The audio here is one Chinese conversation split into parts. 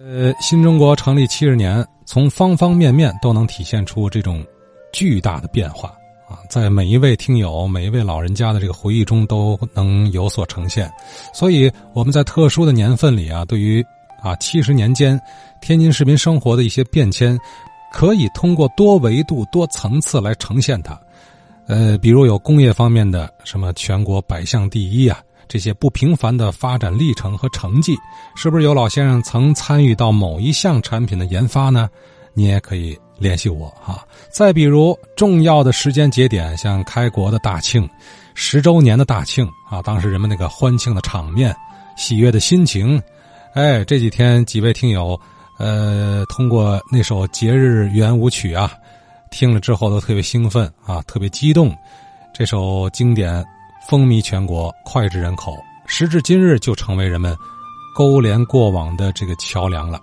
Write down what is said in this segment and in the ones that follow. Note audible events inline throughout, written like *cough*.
呃，新中国成立七十年，从方方面面都能体现出这种巨大的变化啊，在每一位听友、每一位老人家的这个回忆中都能有所呈现。所以我们在特殊的年份里啊，对于啊七十年间天津市民生活的一些变迁，可以通过多维度、多层次来呈现它。呃，比如有工业方面的什么全国百项第一啊。这些不平凡的发展历程和成绩，是不是有老先生曾参与到某一项产品的研发呢？你也可以联系我哈。再比如重要的时间节点，像开国的大庆、十周年的大庆啊，当时人们那个欢庆的场面、喜悦的心情，哎，这几天几位听友，呃，通过那首节日圆舞曲啊，听了之后都特别兴奋啊，特别激动，这首经典。风靡全国，脍炙人口，时至今日就成为人们勾连过往的这个桥梁了。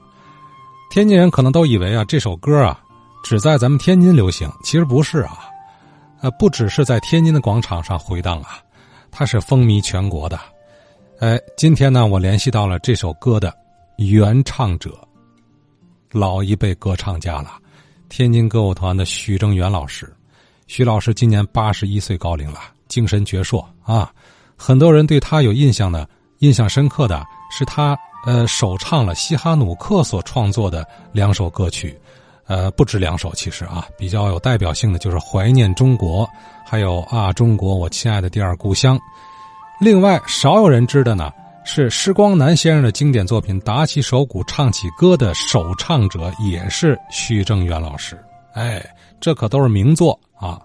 天津人可能都以为啊，这首歌啊只在咱们天津流行，其实不是啊，呃，不只是在天津的广场上回荡啊，它是风靡全国的。哎，今天呢，我联系到了。这首歌的原唱者，老一辈歌唱家了，天津歌舞团的许正元老师。徐老师今年八十一岁高龄了。精神矍铄啊，很多人对他有印象的，印象深刻的是他呃首唱了西哈努克所创作的两首歌曲，呃不止两首其实啊，比较有代表性的就是《怀念中国》，还有《啊中国我亲爱的第二故乡》。另外少有人知的呢是施光南先生的经典作品《打起手鼓唱起歌》的首唱者也是徐正元老师，哎，这可都是名作啊。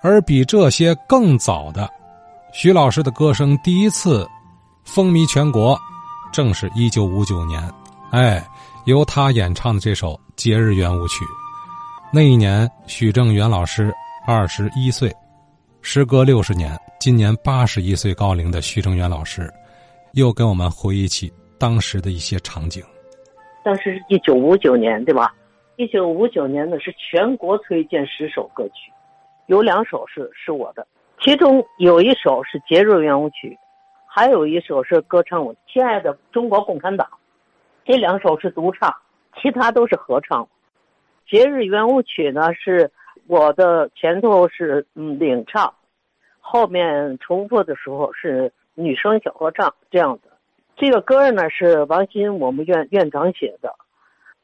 而比这些更早的，徐老师的歌声第一次风靡全国，正是一九五九年，哎，由他演唱的这首《节日圆舞曲》。那一年，许正元老师二十一岁，时隔六十年，今年八十一岁高龄的许正元老师，又跟我们回忆起当时的一些场景。当时是一九五九年，对吧？一九五九年呢，是全国推荐十首歌曲。有两首是是我的，其中有一首是节日圆舞曲，还有一首是歌唱我亲爱的中国共产党，这两首是独唱，其他都是合唱。节日圆舞曲呢是我的前头是嗯领唱，后面重复的时候是女生小合唱这样的。这个歌呢是王鑫我们院院长写的，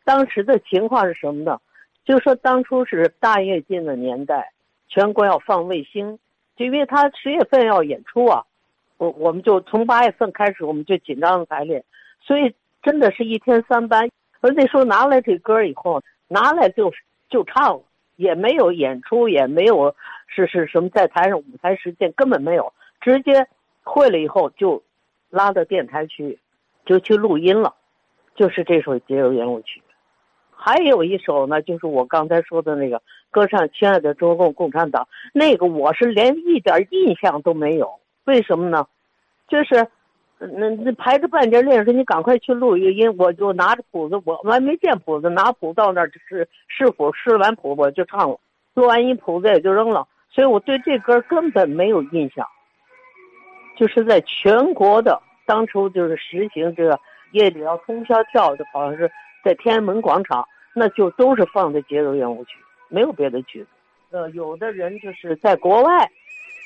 当时的情况是什么呢？就说当初是大跃进的年代。全国要放卫星，就因为他十月份要演出啊，我我们就从八月份开始，我们就紧张的排练，所以真的是一天三班。而那时候拿来这歌以后，拿来就就唱，也没有演出，也没有是是什么在台上舞台实践，根本没有，直接会了以后就拉到电台去，就去录音了，就是这首节日圆舞曲。还有一首呢，就是我刚才说的那个歌唱《亲爱的中共共产党》，那个我是连一点印象都没有。为什么呢？就是，那那排着半截练说你赶快去录一个音，我就拿着谱子，我我还没见谱子，拿谱到那儿试试谱，试完谱我就唱了，录完音谱子也就扔了，所以我对这歌根本没有印象。就是在全国的当初就是实行这个夜里要通宵跳的，好像是。在天安门广场，那就都是放的节日圆舞曲，没有别的曲子。呃，有的人就是在国外，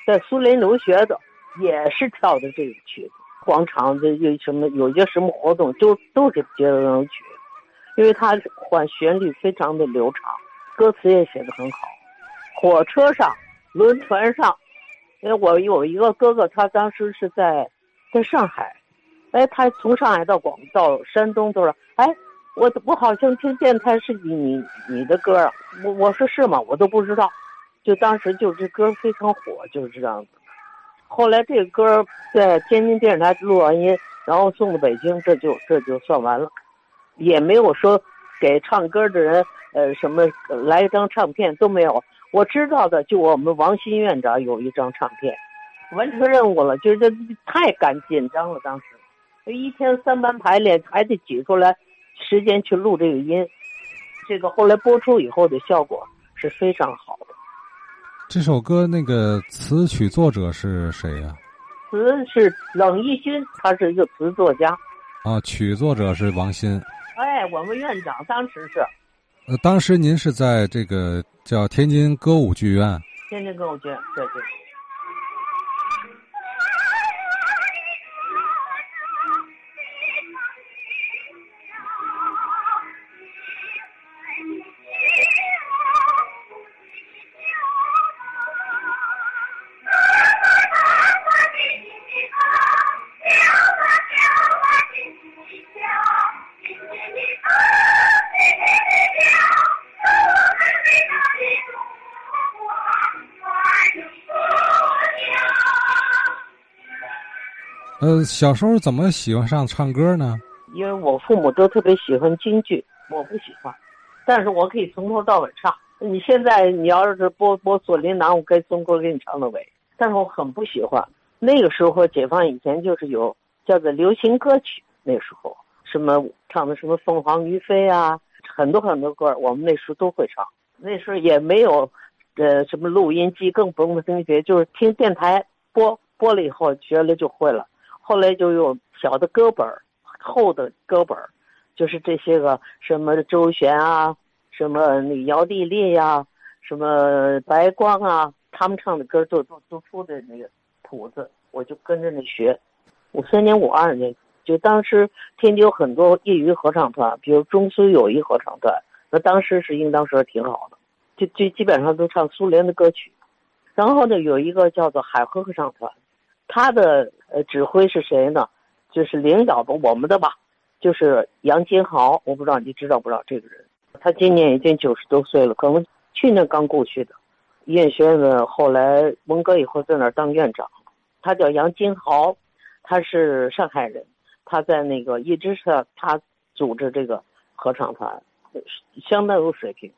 在苏联留学的，也是跳的这个曲子。广场的有什么，有些什么活动，都都是节日圆舞曲，因为它换旋律非常的流畅，歌词也写的很好。火车上、轮船上，因为我有一个哥哥，他当时是在在上海，哎，他从上海到广到山东都是，哎。我我好像听见他是你你你的歌啊，我我说是吗？我都不知道，就当时就这歌非常火，就是这样子。后来这歌在天津电视台录完音，然后送到北京，这就这就算完了，也没有说给唱歌的人呃什么来一张唱片都没有。我知道的就我们王新院长有一张唱片，完成任务了，就是这太赶紧张了，当时一天三班排练还得挤出来。时间去录这个音，这个后来播出以后的效果是非常好的。这首歌那个词曲作者是谁呀？词是冷一勋，他是一个词作家。啊，曲作者是王鑫。哎，哎，我们院长当时是。呃，当时您是在这个叫天津歌舞剧院。天津歌舞剧院，对对。呃，小时候怎么喜欢上唱歌呢？因为我父母都特别喜欢京剧，我不喜欢，但是我可以从头到尾唱。你现在你要是播播《锁麟囊》，我可以从头给你唱到尾。但是我很不喜欢。那个时候解放以前就是有叫做流行歌曲，那时候什么唱的什么凤凰于飞啊，很多很多歌，我们那时候都会唱。那时候也没有呃什么录音机，更不用听学，就是听电台播播了以后学了就会了。后来就有小的歌本厚的歌本就是这些个什么周璇啊，什么那姚丽丽呀，什么白光啊，他们唱的歌都都都出的那个谱子，我就跟着那学。五三年、五二年，就当时天津有很多业余合唱团，比如中苏友谊合唱团，那当时是应当说挺好的，就就基本上都唱苏联的歌曲。然后呢，有一个叫做海河合唱团。他的呃指挥是谁呢？就是领导的我们的吧，就是杨金豪。我不知道你知道不知道这个人？他今年已经九十多岁了，可能去年刚过去的。音乐学院的后来文革以后在那儿当院长。他叫杨金豪，他是上海人。他在那个一直是他组织这个合唱团，相当有水平。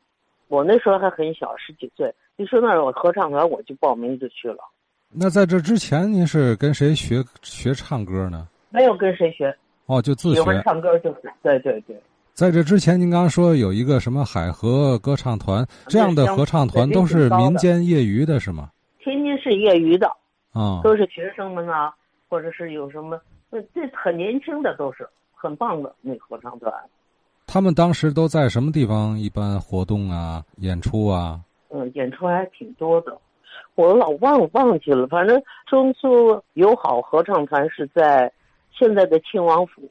我那时候还很小，十几岁。一说那有合唱团，我就报名就去了。那在这之前，您是跟谁学学唱歌呢？没有跟谁学，哦，就自学。喜欢唱歌就是，对对对。在这之前，您刚刚说有一个什么海河歌唱团，这样的合唱团都是民间业余的，是吗？天津是业余的，啊，都是学生们啊，或者是有什么，这很年轻的，都是很棒的那合唱团。他们当时都在什么地方一般活动啊、演出啊？嗯，演出还挺多的。我老忘忘记了，反正中苏友好合唱团是在现在的庆王府，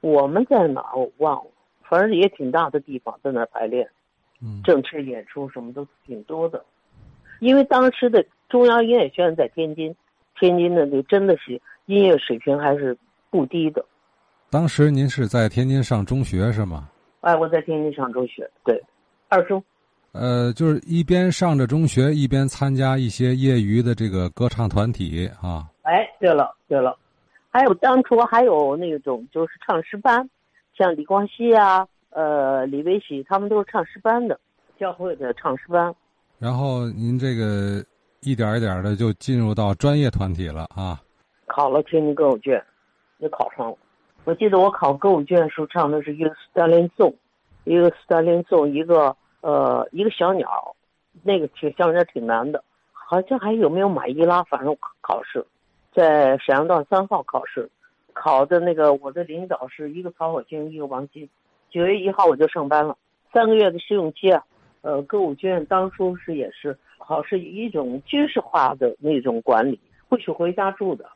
我们在哪儿我忘了，反正也挺大的地方，在那儿排练，嗯正式演出什么都挺多的。因为当时的中央音乐学院在天津，天津的那真的是音乐水平还是不低的。当时您是在天津上中学是吗？哎，我在天津上中学，对，二中。呃，就是一边上着中学，一边参加一些业余的这个歌唱团体啊。哎，对了对了，还有当初还有那种就是唱诗班，像李光羲啊，呃，李维喜他们都是唱诗班的，教会的唱诗班。然后您这个一点一点的就进入到专业团体了啊。考了天津歌舞剧，也考上了。我记得我考歌舞剧院时候唱的是一个斯大林颂，一个斯大林颂，一个。呃，一个小鸟，那个挺像人挺难的，好像还有没有马伊拉？反正考试，在沈阳道三号考试，考的那个我的领导是一个曹火星，一个王金。九月一号我就上班了，三个月的试用期啊。呃，歌舞剧院当初是也是考试一种军事化的那种管理，不许回家住的，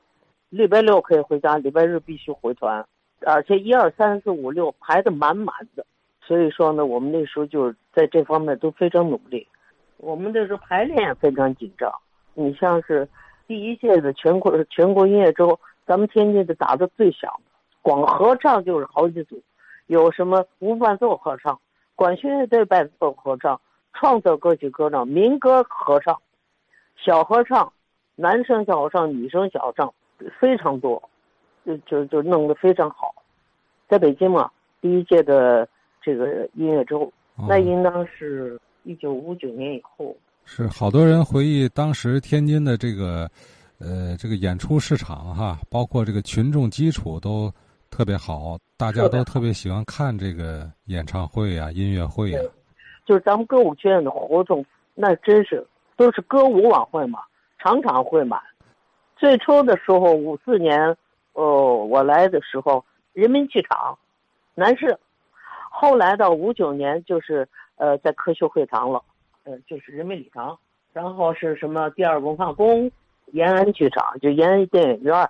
礼拜六可以回家，礼拜日必须回团，而且一二三四五六排的满满的。所以说呢，我们那时候就是在这方面都非常努力。我们那时候排练也非常紧张。你像是第一届的全国全国音乐周，咱们天津的打的最响，光合唱就是好几组，有什么无伴奏合唱、管弦乐队伴奏合唱、创作歌曲合唱、民歌合唱、小合唱、男生小合唱、女生小合唱，非常多，就就就弄得非常好。在北京嘛，第一届的。这个音乐周，那应当是一九五九年以后。是好多人回忆当时天津的这个，呃，这个演出市场哈，包括这个群众基础都特别好，大家都特别喜欢看这个演唱会啊、音乐会啊。就是咱们歌舞剧院的活动，那真是都是歌舞晚会嘛，场场会满。最初的时候，五四年，哦，我来的时候，人民剧场，南市。后来到五九年就是呃在科学会堂了，呃就是人民礼堂，然后是什么第二文化宫、延安剧场，就延安电影院，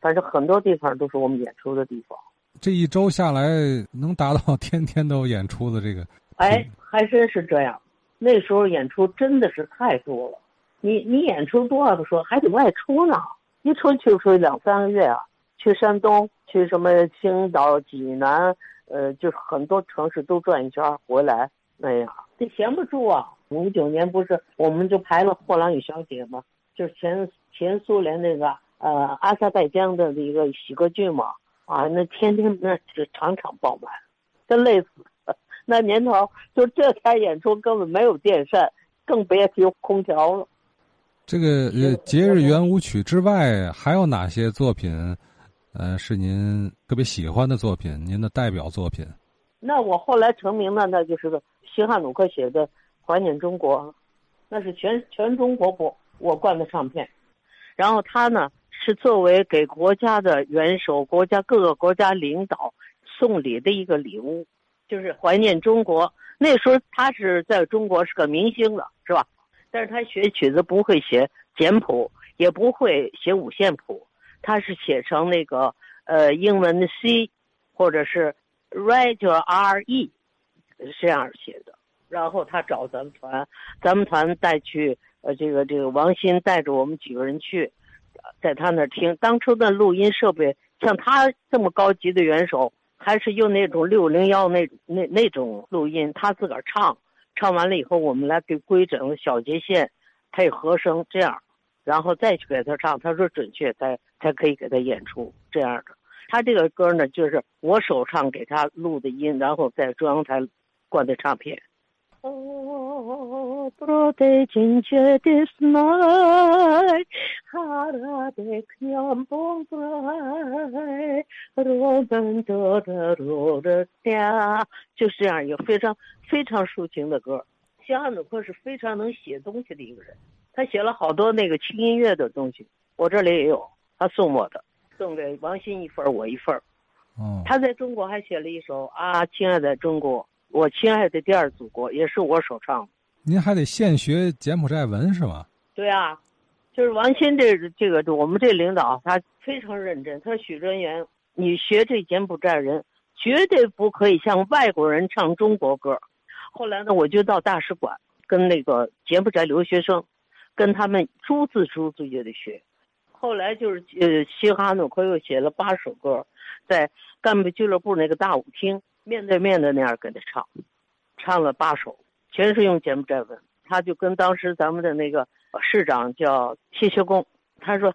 反正很多地方都是我们演出的地方。这一周下来能达到天天都演出的这个，哎，还真是这样。那时候演出真的是太多了，你你演出多少个说还得外出呢，一出去出去两三个月啊，去山东，去什么青岛、济南，呃，就是很多城市都转一圈回来，那样这闲不住啊。五九年不是我们就排了《霍乱与小姐》嘛？就是前前苏联那个呃阿塞拜疆的一个喜歌剧嘛。啊，那天天那是场场爆满，真累死。那年头就这台演出根本没有电扇，更别提空调了。这个呃，节日圆舞曲之外，还有哪些作品？呃，是您特别喜欢的作品，您的代表作品？那我后来成名的，那就是个西哈努克写的《怀念中国》，那是全全中国播我灌的唱片。然后他呢？是作为给国家的元首、国家各个国家领导送礼的一个礼物，就是怀念中国。那时候他是在中国是个明星了，是吧？但是他学曲子不会写简谱，也不会写五线谱，他是写成那个呃英文的 C，或者是 Write R E，这样写的。然后他找咱们团，咱们团带去呃这个这个王鑫带着我们几个人去。在他那儿听，当初的录音设备像他这么高级的元首，还是用那种六零幺那那那种录音，他自个儿唱，唱完了以后，我们来给规整小节线，配和声这样，然后再去给他唱，他说准确才才可以给他演出这样的。他这个歌呢，就是我首唱给他录的音，然后在中央台灌的唱片。就是这样一个非常非常抒情的歌。肖汉努克是非常能写东西的一个人，他写了好多那个轻音乐的东西，我这里也有，他送我的，送给王鑫一份我一份哦，他在中国还写了一首啊，亲爱的中国。我亲爱的第二祖国也是我首唱，您还得现学柬埔寨文是吗？对啊，就是王鑫这这个我们这领导他非常认真，他说许专员，你学这柬埔寨人绝对不可以像外国人唱中国歌。后来呢，我就到大使馆跟那个柬埔寨留学生，跟他们逐字逐字就得学。后来就是呃，西哈努克又写了八首歌，在干部俱乐部那个大舞厅。面对面的那样给他唱，唱了八首，全是用柬埔寨文。他就跟当时咱们的那个市长叫谢学恭，他说，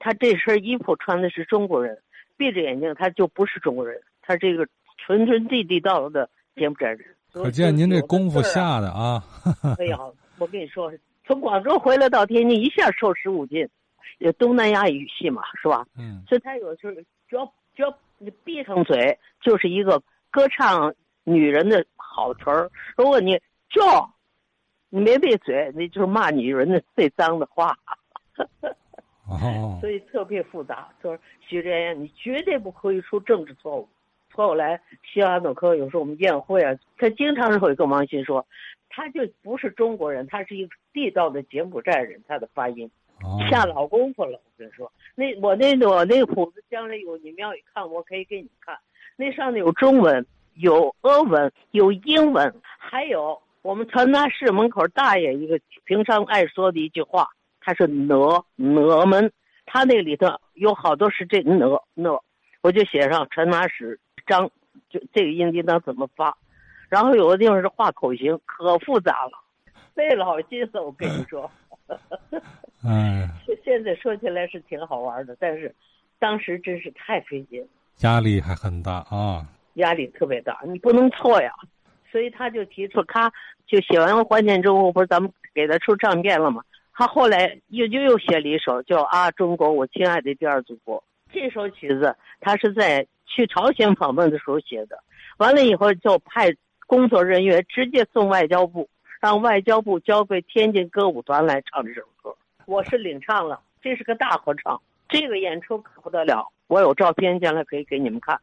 他这身衣服穿的是中国人，闭着眼睛他就不是中国人，他这个纯纯地地道的柬埔寨人。可见您这功夫下的啊！*laughs* 哎呀，我跟你说，从广州回来到天津，一下瘦十五斤。有东南亚语系嘛，是吧？嗯。所以他有的时候只要只要你闭上嘴，就是一个。歌唱女人的好词儿，如果你叫，你没闭嘴，那就是骂女人的最脏的话。哦，*laughs* 所以特别复杂。就是徐志言，你绝对不可以出政治错误。后来西安诺科有时候我们宴会啊，他经常会跟王鑫说，他就不是中国人，他是一个地道的柬埔寨人，他的发音下老功夫了。我跟你说，那我那我那个谱子将来有你们要一看，我可以给你看。那上面有中文，有俄文，有英文，还有我们传达室门口大爷一个平常爱说的一句话，他是哪哪门，他那里头有好多是这哪哪，我就写上传达室张，就这个音应当怎么发，然后有的地方是画口型，可复杂了，费了好心思，我跟你说，嗯，*laughs* 现在说起来是挺好玩的，但是当时真是太费劲。压力还很大啊，压力特别大，你不能错呀，所以他就提出，他就写完《怀念之后，不是咱们给他出唱片了吗？他后来又就又写了一首叫《啊中国，我亲爱的第二祖国》。这首曲子他是在去朝鲜访问的时候写的，完了以后就派工作人员直接送外交部，让外交部交给天津歌舞团来唱这首歌。我是领唱了，这是个大合唱，这个演出可不得了。我有照片，将来可以给你们看，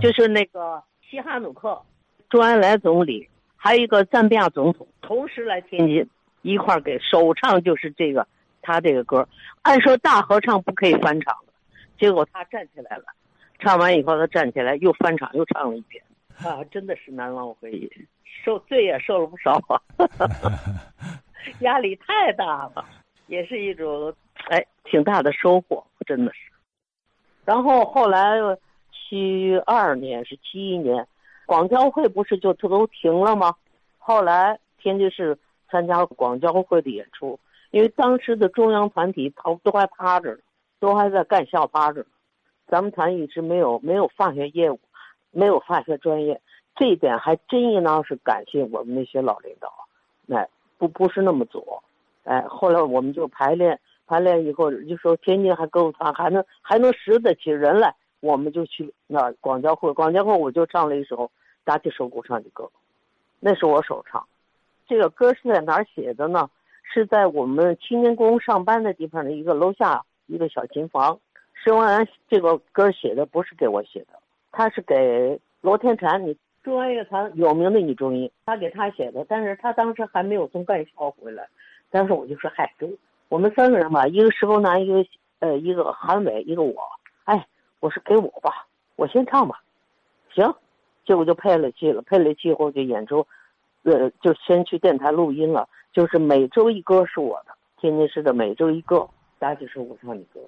就是那个西哈努克周恩来总理，还有一个赞比亚总统，同时来天津一块儿给首唱，就是这个他这个歌。按说大合唱不可以翻唱的，结果他站起来了，唱完以后他站起来又翻唱又唱了一遍，啊，真的是难忘回忆，受罪也受了不少啊，*laughs* 压力太大了，也是一种哎挺大的收获，真的是。然后后来七二年是七一年。广交会不是就都停了吗？后来天津市参加广交会的演出，因为当时的中央团体都都还趴着呢，都还在干校趴着呢。咱们团一直没有没有放下业务，没有发学专业，这一点还真应当是感谢我们那些老领导。哎，不不是那么左。哎，后来我们就排练，排练以后就说天津还够他还能还能拾得起人来。我们就去那广交会，广交会我就唱了一首打起手鼓唱的歌，那是我首唱。这个歌是在哪儿写的呢？是在我们青年宫上班的地方的一个楼下一个小琴房。施文安这个歌写的不是给我写的，他是给罗天婵，你中央乐团有名的女中音，他给他写的。但是他当时还没有从干校回来，当时我就说：“嗨，我们三个人吧，一个石峰南，一个呃，一个韩伟，一个我，哎。”我说给我吧，我先唱吧，行，结果就配了戏了。配了戏后就演出，呃，就先去电台录音了。就是每周一歌是我的，天津市的每周一歌，大家就是我唱的歌。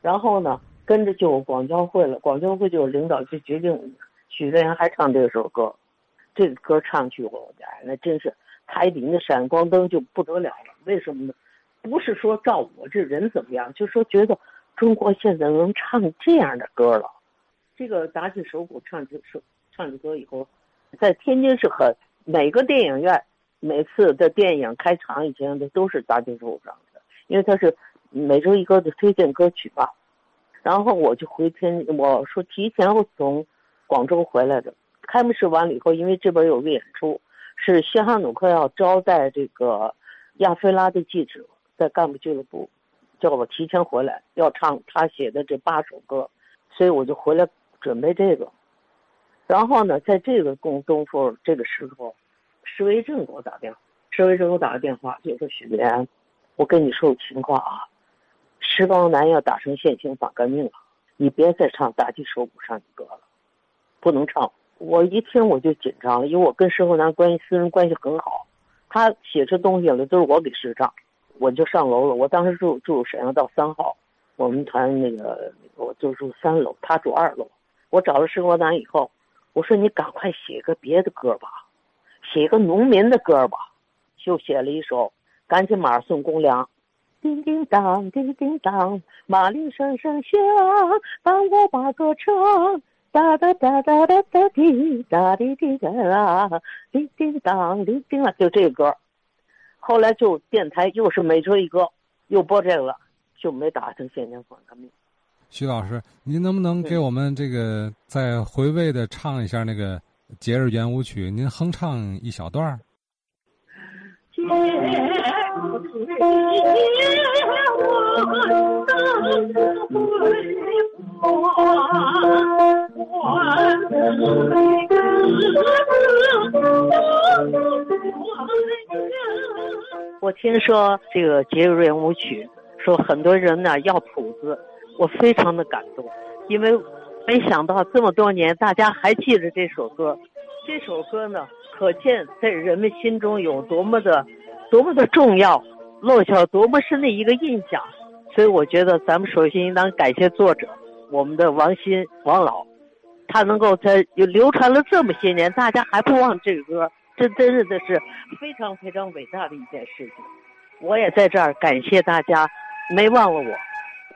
然后呢，跟着就广交会了，广交会就领导就决定许志岩还唱这首歌。这个歌唱去，我家那真是台顶的闪光灯就不得了了。为什么呢？不是说照我这人怎么样，就说觉得。中国现在能唱这样的歌了，这个打起手鼓唱这首唱起歌以后，在天津是很每个电影院每次的电影开场以前的都是打起手鼓唱的，因为它是每周一歌的推荐歌曲吧。然后我就回天，我说提前我从广州回来的。开幕式完了以后，因为这边有个演出，是西哈努克要招待这个亚非拉的记者，在干部俱乐部。叫我提前回来，要唱他写的这八首歌，所以我就回来准备这个。然后呢，在这个工中夫这个时候，施维正给我打电话，施维正给我打个电话，就说许莲，我跟你说个情况啊，石邦南要打成现行反革命了，你别再唱大地手鼓上的歌了，不能唱。我一听我就紧张了，因为我跟石邦南关系私人关系很好，他写出东西了都是我给施唱。我就上楼了。我当时住住沈阳道三号，我们团那个我就住三楼，他住二楼。我找了生活单以后，我说你赶快写个别的歌吧，写个农民的歌吧，就写了一首《赶紧马上送公粮》。叮叮当，叮叮当，马铃声声响，帮我把歌唱。哒哒哒哒哒哒滴，哒滴滴哒啦，叮叮当，叮叮了，就这个歌。后来就电台又是每周一个，又播这个了，就没打成现场反革命。徐老师，您能不能给我们这个再回味的唱一下那个节日圆舞曲？您哼唱一小段儿。我听说这个节日圆舞曲，说很多人呢要谱子，我非常的感动，因为没想到这么多年大家还记得这首歌。这首歌呢，可见在人们心中有多么的、多么的重要，落下了多么深的一个印象。所以我觉得咱们首先应当感谢作者，我们的王鑫王老，他能够在流传了这么些年，大家还不忘这个歌。这真是的是非常非常伟大的一件事情，我也在这儿感谢大家，没忘了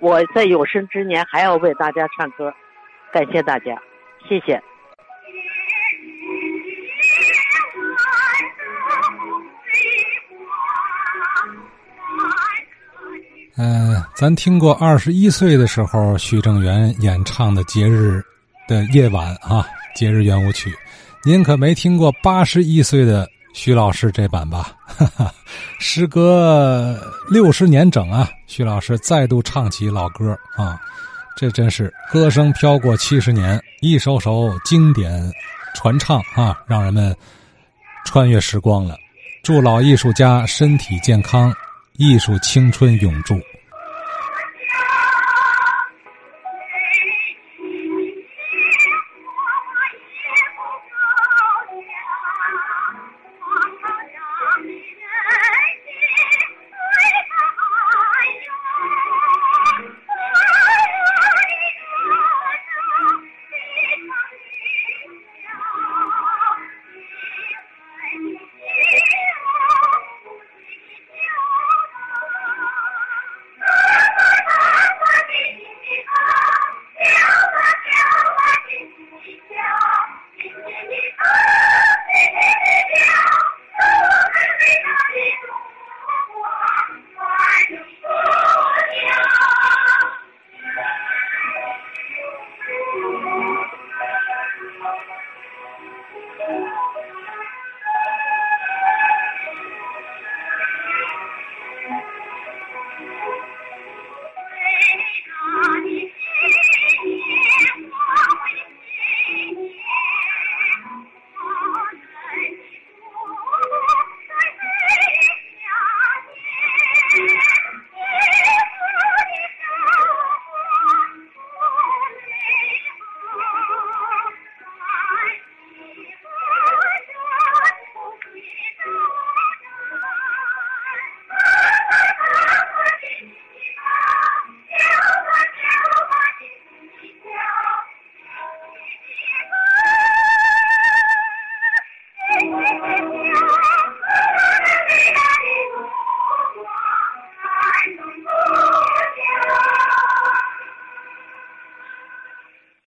我，我在有生之年还要为大家唱歌，感谢大家，谢谢。嗯，咱听过二十一岁的时候徐正元演唱的《节日的夜晚》啊，《节日圆舞曲》。您可没听过八十一岁的徐老师这版吧？哈 *laughs* 哈时隔六十年整啊，徐老师再度唱起老歌啊，这真是歌声飘过七十年，一首首经典传唱啊，让人们穿越时光了。祝老艺术家身体健康，艺术青春永驻。